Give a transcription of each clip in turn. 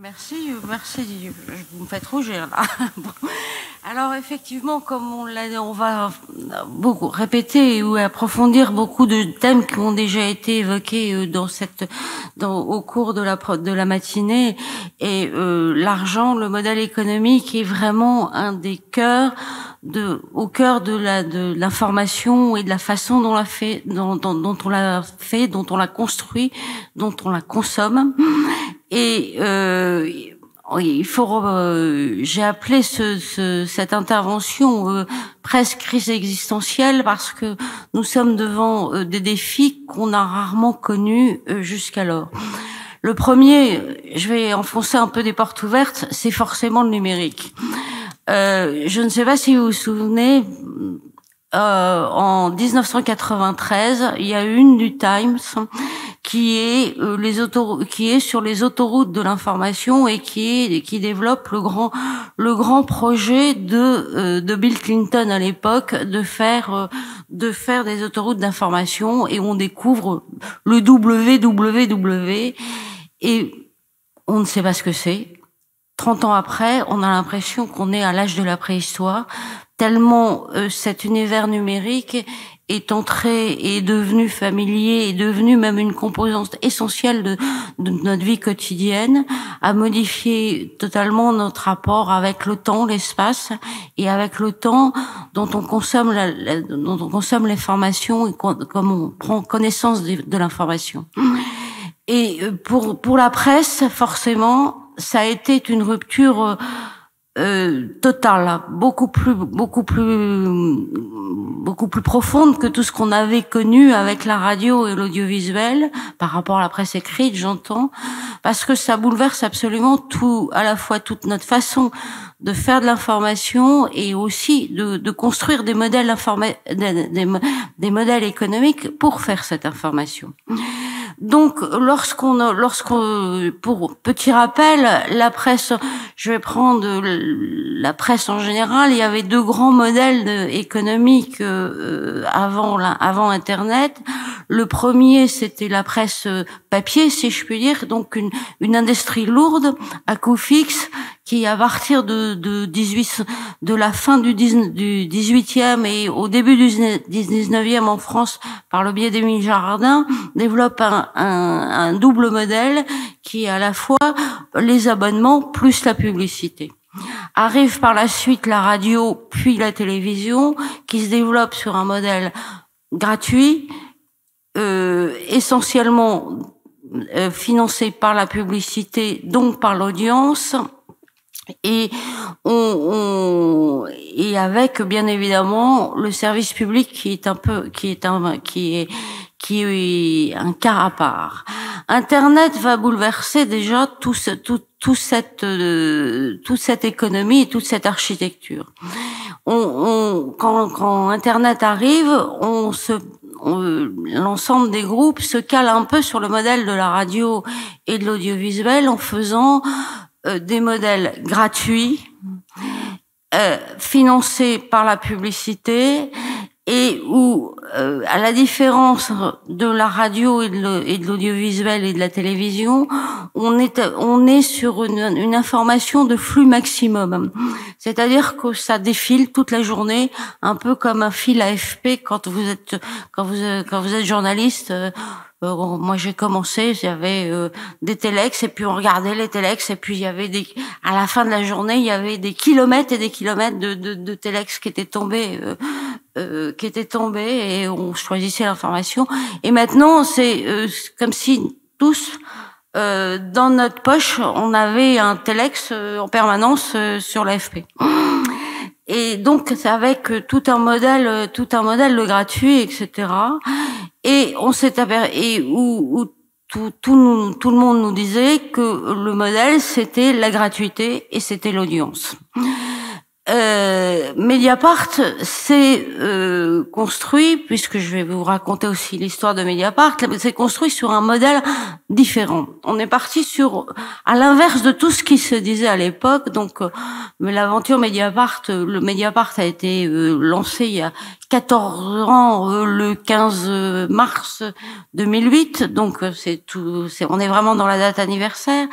Merci, merci. Vous me faites rougir là. Alors effectivement, comme on l'a, on va beaucoup répéter ou approfondir beaucoup de thèmes qui ont déjà été évoqués euh, dans cette, au cours de la matinée. Et euh, l'argent, le modèle économique est vraiment un des cœurs de, au cœur de la de l'information et de la façon dont, la fait, dont on l'a fait, dont on l'a construit, dont on la consomme. Et euh, il faut. Euh, J'ai appelé ce, ce, cette intervention euh, presque crise existentielle parce que nous sommes devant euh, des défis qu'on a rarement connus euh, jusqu'alors. Le premier, je vais enfoncer un peu des portes ouvertes, c'est forcément le numérique. Euh, je ne sais pas si vous vous souvenez, euh, en 1993, il y a une du Times qui est euh, les qui est sur les autoroutes de l'information et qui est qui développe le grand le grand projet de euh, de Bill Clinton à l'époque de faire euh, de faire des autoroutes d'information et on découvre le www et on ne sait pas ce que c'est 30 ans après, on a l'impression qu'on est à l'âge de la préhistoire, tellement euh, cet univers numérique est entré et devenu familier, est devenu même une composante essentielle de, de, notre vie quotidienne, a modifié totalement notre rapport avec le temps, l'espace et avec le temps dont on consomme la, dont on consomme l'information et comme on prend connaissance de l'information. Et euh, pour pour la presse, forcément, ça a été une rupture euh, euh, totale, beaucoup plus, beaucoup plus, beaucoup plus profonde que tout ce qu'on avait connu avec la radio et l'audiovisuel par rapport à la presse écrite, j'entends, parce que ça bouleverse absolument tout, à la fois toute notre façon de faire de l'information et aussi de, de, construire des modèles des, des, des modèles économiques pour faire cette information. Donc, lorsqu'on, lorsqu'on, pour petit rappel, la presse, je vais prendre la presse en général. Il y avait deux grands modèles économiques euh, avant, avant Internet. Le premier, c'était la presse papier, si je puis dire, donc une, une industrie lourde à coût fixe qui, à partir de, de 18, de la fin du, 18, du 18e et au début du 19e en France, par le biais d'Émile Jardin, développe un, un, un double modèle qui est à la fois les abonnements plus la publicité. Arrive par la suite la radio puis la télévision qui se développe sur un modèle gratuit, euh, essentiellement euh, financé par la publicité, donc par l'audience, et on, on, et avec bien évidemment le service public qui est un peu qui est un qui est qui est un cas à part. Internet va bouleverser déjà tout ce, tout, tout cette euh, toute cette économie et toute cette architecture. On, on quand, quand Internet arrive, on se l'ensemble des groupes se cale un peu sur le modèle de la radio et de l'audiovisuel en faisant euh, des modèles gratuits, euh, financés par la publicité et où, euh, à la différence de la radio et de l'audiovisuel et de la télévision, on est on est sur une, une information de flux maximum. C'est-à-dire que ça défile toute la journée, un peu comme un fil AFP quand vous êtes quand vous quand vous êtes journaliste. Euh, euh, moi j'ai commencé, j'avais euh, des téléx et puis on regardait les téléx et puis il y avait des à la fin de la journée il y avait des kilomètres et des kilomètres de, de, de téléx qui étaient tombés euh, euh, qui étaient tombés et on choisissait l'information. Et maintenant c'est comme si tous dans notre poche on avait un téléx en permanence sur l'AFP et donc c'est avec tout un modèle tout un modèle de gratuit etc et on s'est et où, où tout, tout, tout, le monde nous disait que le modèle c'était la gratuité et c'était l'audience. Euh, Mediapart s'est euh, construit, puisque je vais vous raconter aussi l'histoire de Mediapart, s'est construit sur un modèle différent. On est parti sur, à l'inverse de tout ce qui se disait à l'époque. Donc, euh, l'aventure Mediapart, le Mediapart a été euh, lancé il y a 14 ans, euh, le 15 mars 2008. Donc, c'est tout, c'est, on est vraiment dans la date anniversaire.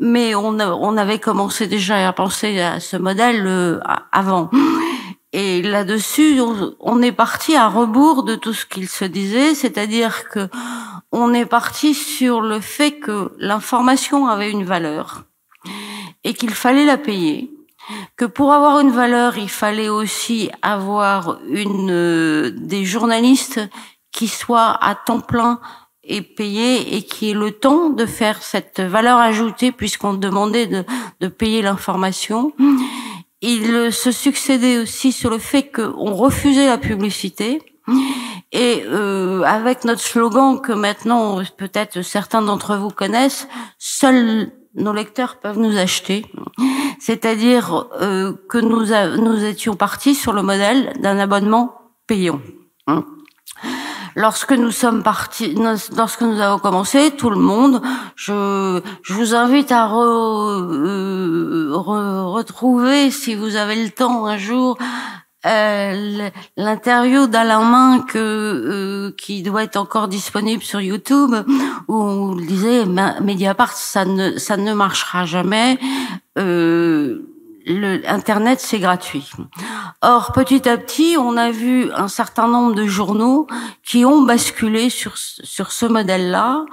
Mais on, on avait commencé déjà à penser à ce modèle euh, avant. Et là-dessus, on, est parti à rebours de tout ce qu'il se disait, c'est-à-dire que on est parti sur le fait que l'information avait une valeur et qu'il fallait la payer, que pour avoir une valeur, il fallait aussi avoir une euh, des journalistes qui soient à temps plein et payés et qui aient le temps de faire cette valeur ajoutée puisqu'on demandait de, de payer l'information il se succédait aussi sur le fait qu'on refusait la publicité. Et euh, avec notre slogan que maintenant peut-être certains d'entre vous connaissent, seuls nos lecteurs peuvent nous acheter. C'est-à-dire euh, que nous, nous étions partis sur le modèle d'un abonnement payant. Lorsque nous sommes partis, lorsque nous avons commencé, tout le monde, je, je vous invite à euh, retrouver, si vous avez le temps un jour, euh, l'interview d'Alain Main que, euh, qui doit être encore disponible sur YouTube, où on disait Mediapart, ça ne, ça ne marchera jamais. Euh, le Internet, c'est gratuit. Or, petit à petit, on a vu un certain nombre de journaux qui ont basculé sur sur ce modèle-là,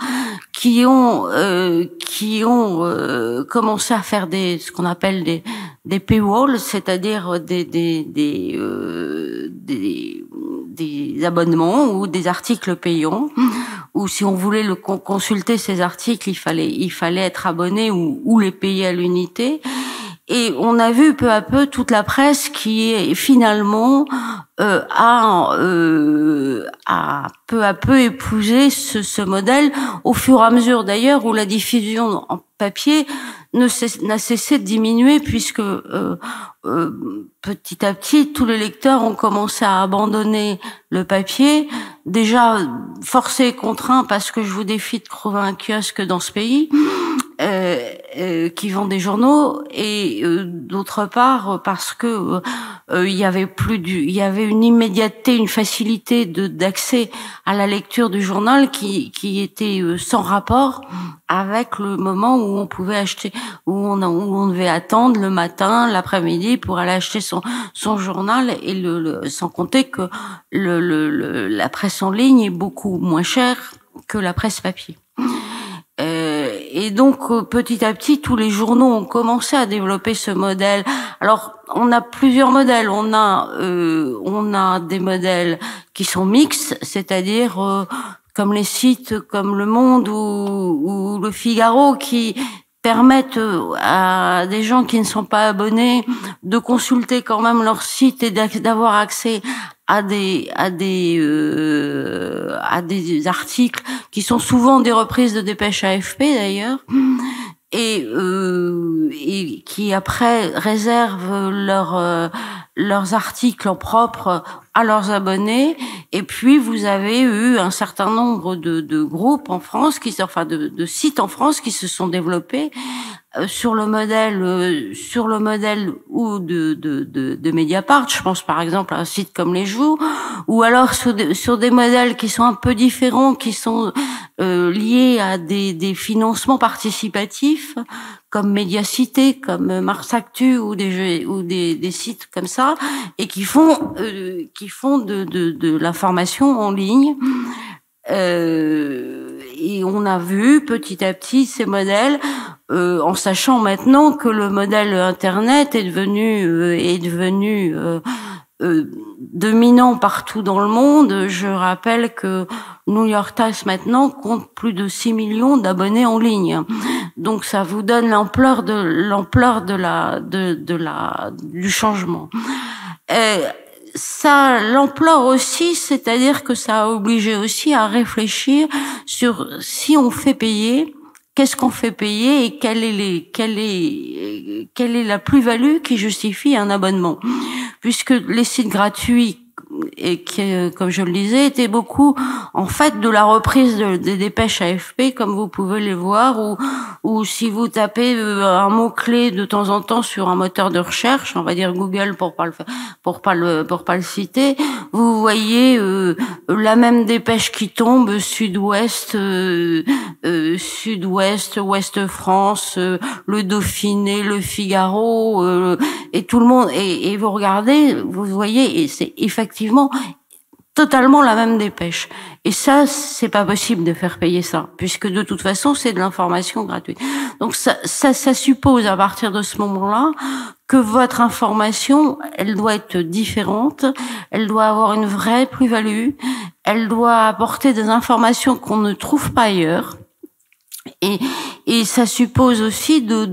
qui ont euh, qui ont euh, commencé à faire des ce qu'on appelle des des paywalls, c'est-à-dire des des des, euh, des des abonnements ou des articles payants, ou si on voulait le consulter ces articles, il fallait il fallait être abonné ou, ou les payer à l'unité. Et on a vu peu à peu toute la presse qui est finalement euh, a, euh, a peu à peu épousé ce, ce, modèle au fur et à mesure d'ailleurs où la diffusion en papier n'a cessé de diminuer puisque euh, euh, petit à petit tous les lecteurs ont commencé à abandonner le papier. Déjà forcés et contraints parce que je vous défie de trouver un kiosque dans ce pays euh, euh, qui vend des journaux et euh, d'autre part parce que il y avait plus du, il y avait une immédiateté, une facilité de d'accès à la lecture du journal qui qui était sans rapport avec le moment où on pouvait acheter, où on où on devait attendre le matin, l'après-midi pour aller acheter son son journal et le, sans compter que le, le, la presse en ligne est beaucoup moins chère que la presse papier. Euh, et donc euh, petit à petit, tous les journaux ont commencé à développer ce modèle. Alors, on a plusieurs modèles. On a, euh, on a des modèles qui sont mixtes, c'est-à-dire euh, comme les sites comme Le Monde ou, ou Le Figaro, qui permettent à des gens qui ne sont pas abonnés de consulter quand même leur site et d'avoir accès à des à des euh, à des articles qui sont souvent des reprises de dépêches AFP d'ailleurs et euh, et qui après réservent leurs euh, leurs articles en propre à leurs abonnés. Et puis vous avez eu un certain nombre de, de groupes en France qui enfin de, de sites en France qui se sont développés sur le modèle euh, sur le modèle ou de, de, de, de, Mediapart, je pense par exemple à un site comme Les Jours, ou alors sur des, sur des modèles qui sont un peu différents, qui sont euh, liés à des, des financements participatifs, comme Mediacité, comme Mars Actu ou des ou des, des sites comme ça, et qui font qui font de, de, de l'information en ligne. Euh, et on a vu petit à petit ces modèles euh, en sachant maintenant que le modèle Internet est devenu euh, est devenu euh, dominant partout dans le monde. Je rappelle que New York Times maintenant compte plus de 6 millions d'abonnés en ligne. Donc ça vous donne l'ampleur de l'ampleur de la de, de la du changement. Ça l'ampleur aussi, c'est-à-dire que ça a obligé aussi à réfléchir sur si on fait payer qu'est-ce qu'on fait payer et quelle est, la plus-value qui justifie un abonnement. Puisque les sites gratuits et qui, comme je le disais, était beaucoup en fait de la reprise des dépêches AFP, comme vous pouvez les voir, ou ou si vous tapez un mot clé de temps en temps sur un moteur de recherche, on va dire Google pour pas le pour pas le pour pas le citer, vous voyez la même dépêche qui tombe Sud-Ouest, Sud-Ouest, Ouest France, le Dauphiné, le Figaro, et tout le monde. Et, et vous regardez, vous voyez, et c'est effectivement totalement la même dépêche. Et ça, c'est pas possible de faire payer ça, puisque de toute façon, c'est de l'information gratuite. Donc ça, ça, suppose à partir de ce moment-là que votre information, elle doit être différente, elle doit avoir une vraie plus-value, elle doit apporter des informations qu'on ne trouve pas ailleurs. Et, et ça suppose aussi de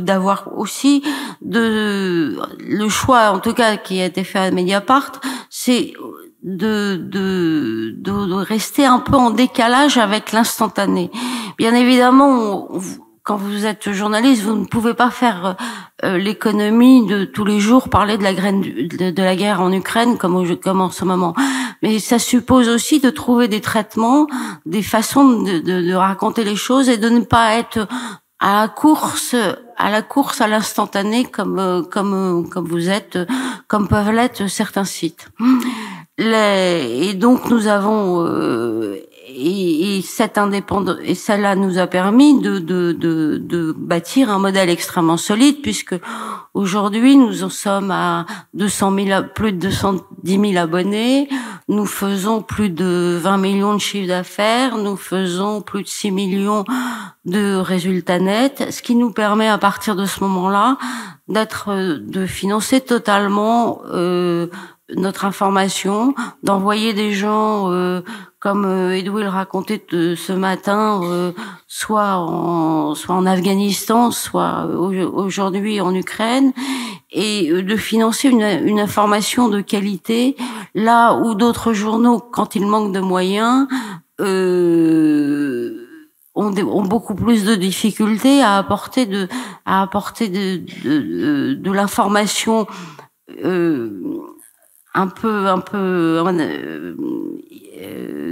d'avoir de, aussi de le choix en tout cas qui a été fait à Mediapart c'est de, de, de, rester un peu en décalage avec l'instantané. Bien évidemment, quand vous êtes journaliste, vous ne pouvez pas faire euh, l'économie de tous les jours parler de la, graine, de, la guerre en Ukraine comme, comme en ce moment. Mais ça suppose aussi de trouver des traitements, des façons de, de, de raconter les choses et de ne pas être à la course, à la course à l'instantané comme comme comme vous êtes, comme peuvent l'être certains sites. Les, et donc nous avons euh, et, et, cette indépendance et cela nous a permis de, de, de, de, bâtir un modèle extrêmement solide puisque aujourd'hui nous en sommes à 200 000, plus de 210 000 abonnés, nous faisons plus de 20 millions de chiffres d'affaires, nous faisons plus de 6 millions de résultats nets, ce qui nous permet à partir de ce moment-là d'être de financer totalement euh, notre information, d'envoyer des gens euh, comme euh, Edouard le racontait ce matin, euh, soit en Afghanistan, soit aujourd'hui en Ukraine, et de financer une, information de qualité là où d'autres journaux, quand ils manquent de moyens, euh, ont, ont, beaucoup plus de difficultés à apporter de à apporter de l'information euh, un peu, un peu euh,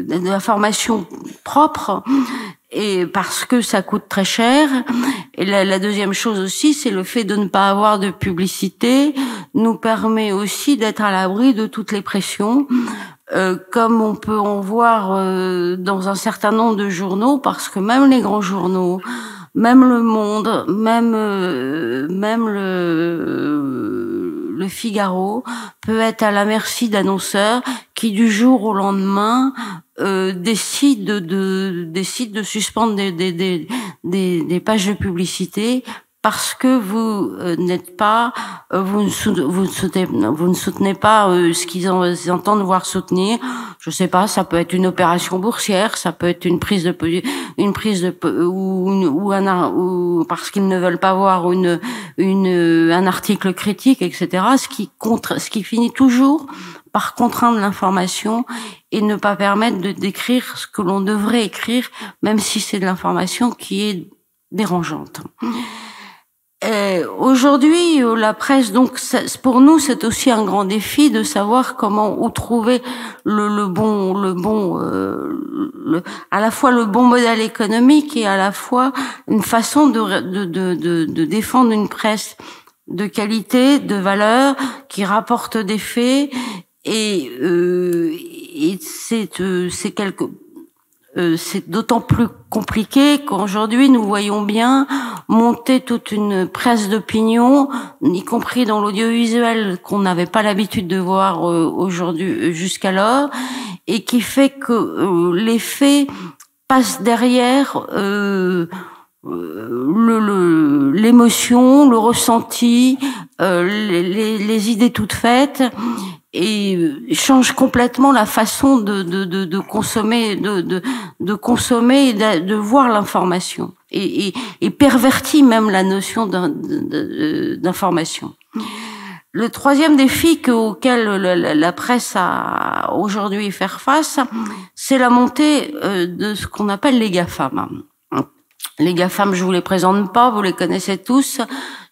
de la formation propre et parce que ça coûte très cher. Et la, la deuxième chose aussi, c'est le fait de ne pas avoir de publicité nous permet aussi d'être à l'abri de toutes les pressions, euh, comme on peut en voir euh, dans un certain nombre de journaux, parce que même les grands journaux, même Le Monde, même euh, même le le Figaro peut être à la merci d'annonceurs qui du jour au lendemain euh, décident de de suspendre des, des, des pages de publicité parce que vous euh, n'êtes pas, euh, vous, ne soutenez, vous, ne soutenez, vous ne soutenez pas euh, ce qu'ils entendent voir soutenir. Je sais pas, ça peut être une opération boursière, ça peut être une prise de une prise de ou, ou parce qu'ils ne veulent pas voir une une un article critique, etc. Ce qui contre, ce qui finit toujours par contraindre l'information et ne pas permettre de décrire ce que l'on devrait écrire, même si c'est de l'information qui est dérangeante. Euh, aujourd'hui, euh, la presse, donc pour nous, c'est aussi un grand défi de savoir comment où trouver le, le bon, le bon, euh, le, à la fois le bon modèle économique et à la fois une façon de, de, de, de, défendre une presse de qualité, de valeur, qui rapporte des faits. Et, euh, et c'est c'est quelque euh, c'est d'autant plus compliqué qu'aujourd'hui nous voyons bien monter toute une presse d'opinion, y compris dans l'audiovisuel qu'on n'avait pas l'habitude de voir euh, aujourd'hui euh, jusqu'alors, et qui fait que les faits passent derrière euh, l'émotion, le, le, ressenti, les, les, les, idées toutes faites, et euh, change complètement la façon de, de, de, de consommer, de, de, de, consommer et de, voir l'information et, et, et, pervertit même la notion d'information. Le troisième défi auquel la, presse a aujourd'hui faire face, c'est la montée euh, de ce qu'on appelle les GAFAM. Les GAFAM, je vous les présente pas, vous les connaissez tous,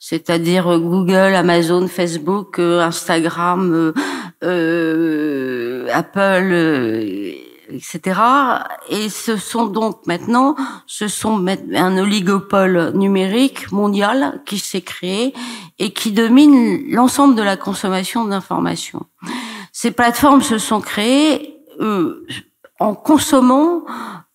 c'est-à-dire Google, Amazon, Facebook, euh, Instagram, euh, Apple etc. Et ce sont donc maintenant, ce sont un oligopole numérique mondial qui s'est créé et qui domine l'ensemble de la consommation d'informations. Ces plateformes se sont créées euh, en consommant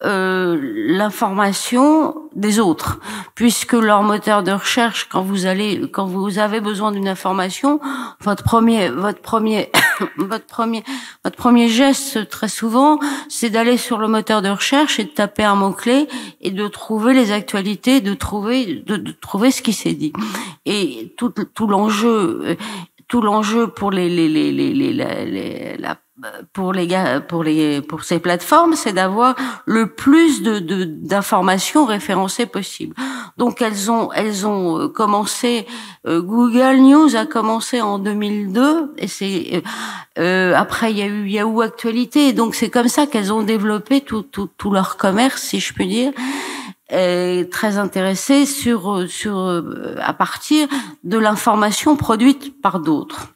euh, l'information des autres, puisque leur moteur de recherche, quand vous allez, quand vous avez besoin d'une information, votre premier, votre premier, votre premier, votre premier geste très souvent, c'est d'aller sur le moteur de recherche et de taper un mot clé et de trouver les actualités, de trouver, de, de trouver ce qui s'est dit. Et tout, tout l'enjeu, tout l'enjeu pour les, les, les, les, les pour les pour les pour ces plateformes, c'est d'avoir le plus de d'informations référencées possible. Donc elles ont elles ont euh, commencé euh, Google News a commencé en 2002 et c'est euh, après il y a eu Yahoo Actualité donc c'est comme ça qu'elles ont développé tout, tout tout leur commerce si je puis dire est très intéressées sur sur à partir de l'information produite par d'autres.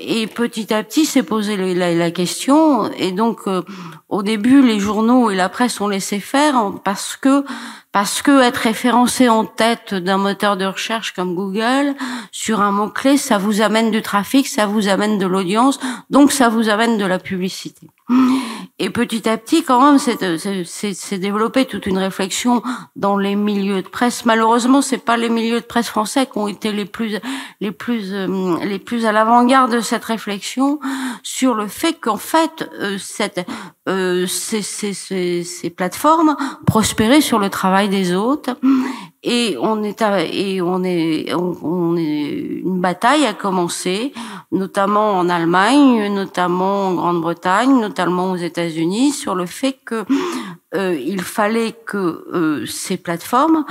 Et petit à petit s'est posé la, question et donc euh, au début les journaux et la presse ont laissé faire parce que parce que être référencé en tête d'un moteur de recherche comme Google sur un mot clé ça vous amène du trafic ça vous amène de l'audience donc ça vous amène de la publicité et petit à petit, quand même, c'est développé toute une réflexion dans les milieux de presse. Malheureusement, c'est pas les milieux de presse français qui ont été les plus, les plus, euh, les plus à l'avant-garde de cette réflexion sur le fait qu'en fait, euh, cette, euh, ces, ces, ces, plateformes prospéraient sur le travail des autres et on est et on est on, est une bataille a commencé notamment en Allemagne notamment en Grande-Bretagne notamment aux États-Unis sur le fait que euh, il fallait que euh, ces plateformes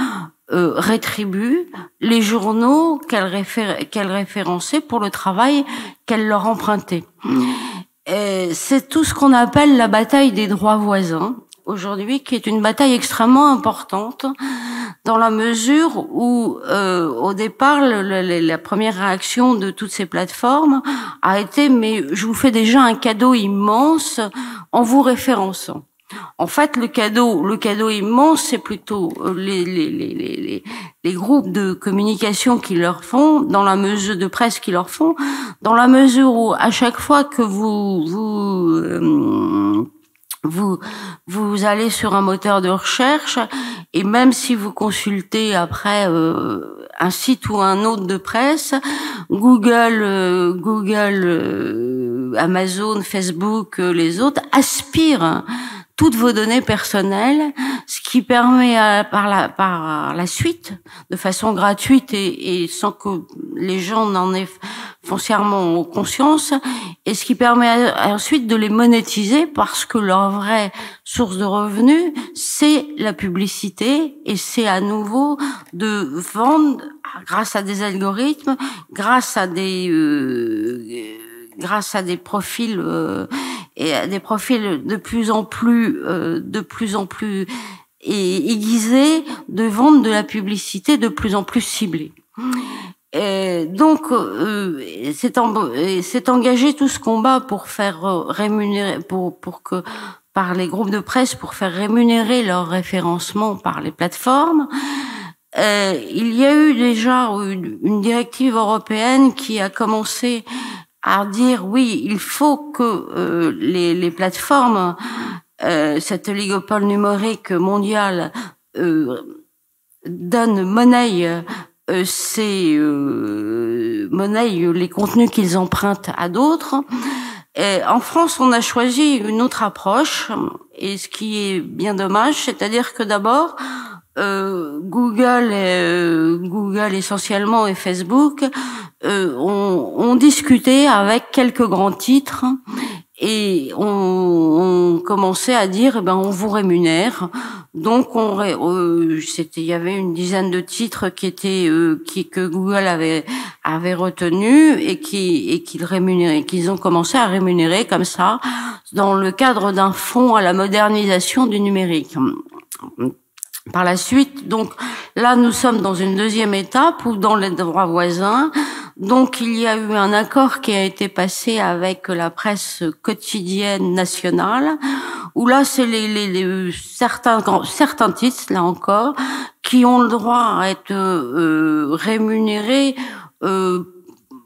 euh, rétribuent les journaux qu'elles réfé référençaient pour le travail qu'elles leur empruntaient. C'est tout ce qu'on appelle la bataille des droits voisins aujourd'hui, qui est une bataille extrêmement importante dans la mesure où, euh, au départ, la première réaction de toutes ces plateformes a été mais je vous fais déjà un cadeau immense en vous référençant. En fait, le cadeau, le cadeau immense, c'est plutôt euh, les, les, les, les, les groupes de communication qui leur font, dans la mesure de presse qui leur font, dans la mesure où à chaque fois que vous vous euh, vous vous allez sur un moteur de recherche et même si vous consultez après euh, un site ou un autre de presse, Google, euh, Google, euh, Amazon, Facebook, les autres aspirent toutes vos données personnelles, ce qui permet à, par, la, par la suite, de façon gratuite et, et sans que les gens n'en aient foncièrement conscience, et ce qui permet ensuite de les monétiser parce que leur vraie source de revenus, c'est la publicité, et c'est à nouveau de vendre grâce à des algorithmes, grâce à des... Euh, grâce à des profils euh, et à des profils de plus en plus euh, de plus en plus aiguisés de vendre de la publicité de plus en plus ciblée. Donc, euh, c'est engagé tout ce combat pour faire rémunérer, pour pour que par les groupes de presse pour faire rémunérer leur référencement par les plateformes. Euh, il y a eu déjà une, directive européenne qui a commencé à dire oui, il faut que euh, les, les, plateformes, euh, cet oligopole numérique mondial euh, donne monnaie euh, ces euh, monnaie les contenus qu'ils empruntent à d'autres. en France, on a choisi une autre approche, et ce qui est bien dommage, c'est-à-dire que d'abord, euh, Google, euh, Google essentiellement et Facebook euh, ont, ont, discuté avec quelques grands titres et on, on commençait à dire eh ben on vous rémunère. Donc on euh, c'était il y avait une dizaine de titres qui étaient euh, qui que Google avait avait retenu et qui et qu'ils rémunéraient qu'ils ont commencé à rémunérer comme ça dans le cadre d'un fonds à la modernisation du numérique par la suite. Donc là, nous sommes dans une deuxième étape où dans les droits voisins, Donc il y a eu un accord qui a été passé avec la presse quotidienne nationale, où là c'est les, les, certains certains titres là encore qui ont le droit à être euh, rémunérés. Euh,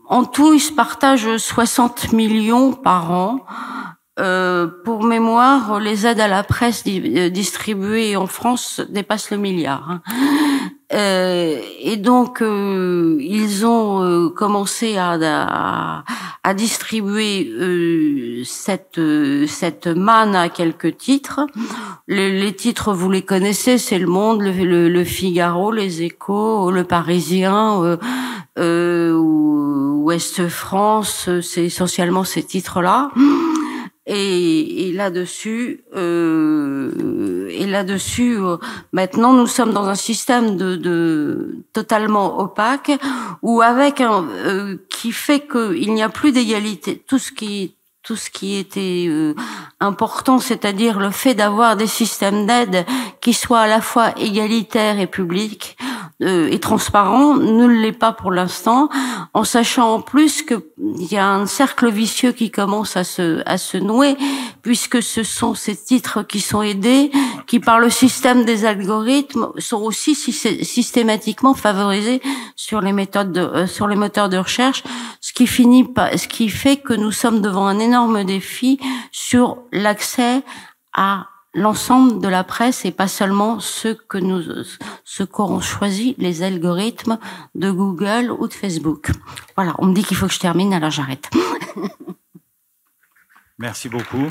en tout, ils se partagent 60 millions par an. Euh, pour mémoire, les aides à la presse euh, distribuées en France dépassent le milliard. Hein. Euh, et donc, euh, ils ont euh, commencé à, à, à distribuer cette cette manne à quelques titres. Les, titres, vous les connaissez, c'est Le Monde, le, le, Figaro, Les Échos, Le Parisien, Ouest France. C'est essentiellement ces titres-là. Et, là-dessus, euh, et là-dessus, euh, maintenant nous sommes dans un système de, de totalement opaque, où avec un euh, qui fait qu'il n'y a plus d'égalité. Tout ce qui tout ce qui était euh, important, c'est-à-dire le fait d'avoir des systèmes d'aide qui soient à la fois égalitaires et publics, euh, et transparent ne l'est pas pour l'instant, en sachant en plus qu'il y a un cercle vicieux qui commence à se, à se nouer, puisque ce sont ces titres qui sont aidés, qui par le système des algorithmes sont aussi systématiquement favorisés sur les méthodes de, euh, sur les moteurs de recherche, ce qui finit pas, ce qui fait que nous sommes devant un énorme défi sur l'accès à l'ensemble de la presse et pas seulement ceux que nous, ce qu'ont choisi les algorithmes de Google ou de Facebook. Voilà, on me dit qu'il faut que je termine, alors j'arrête. Merci beaucoup.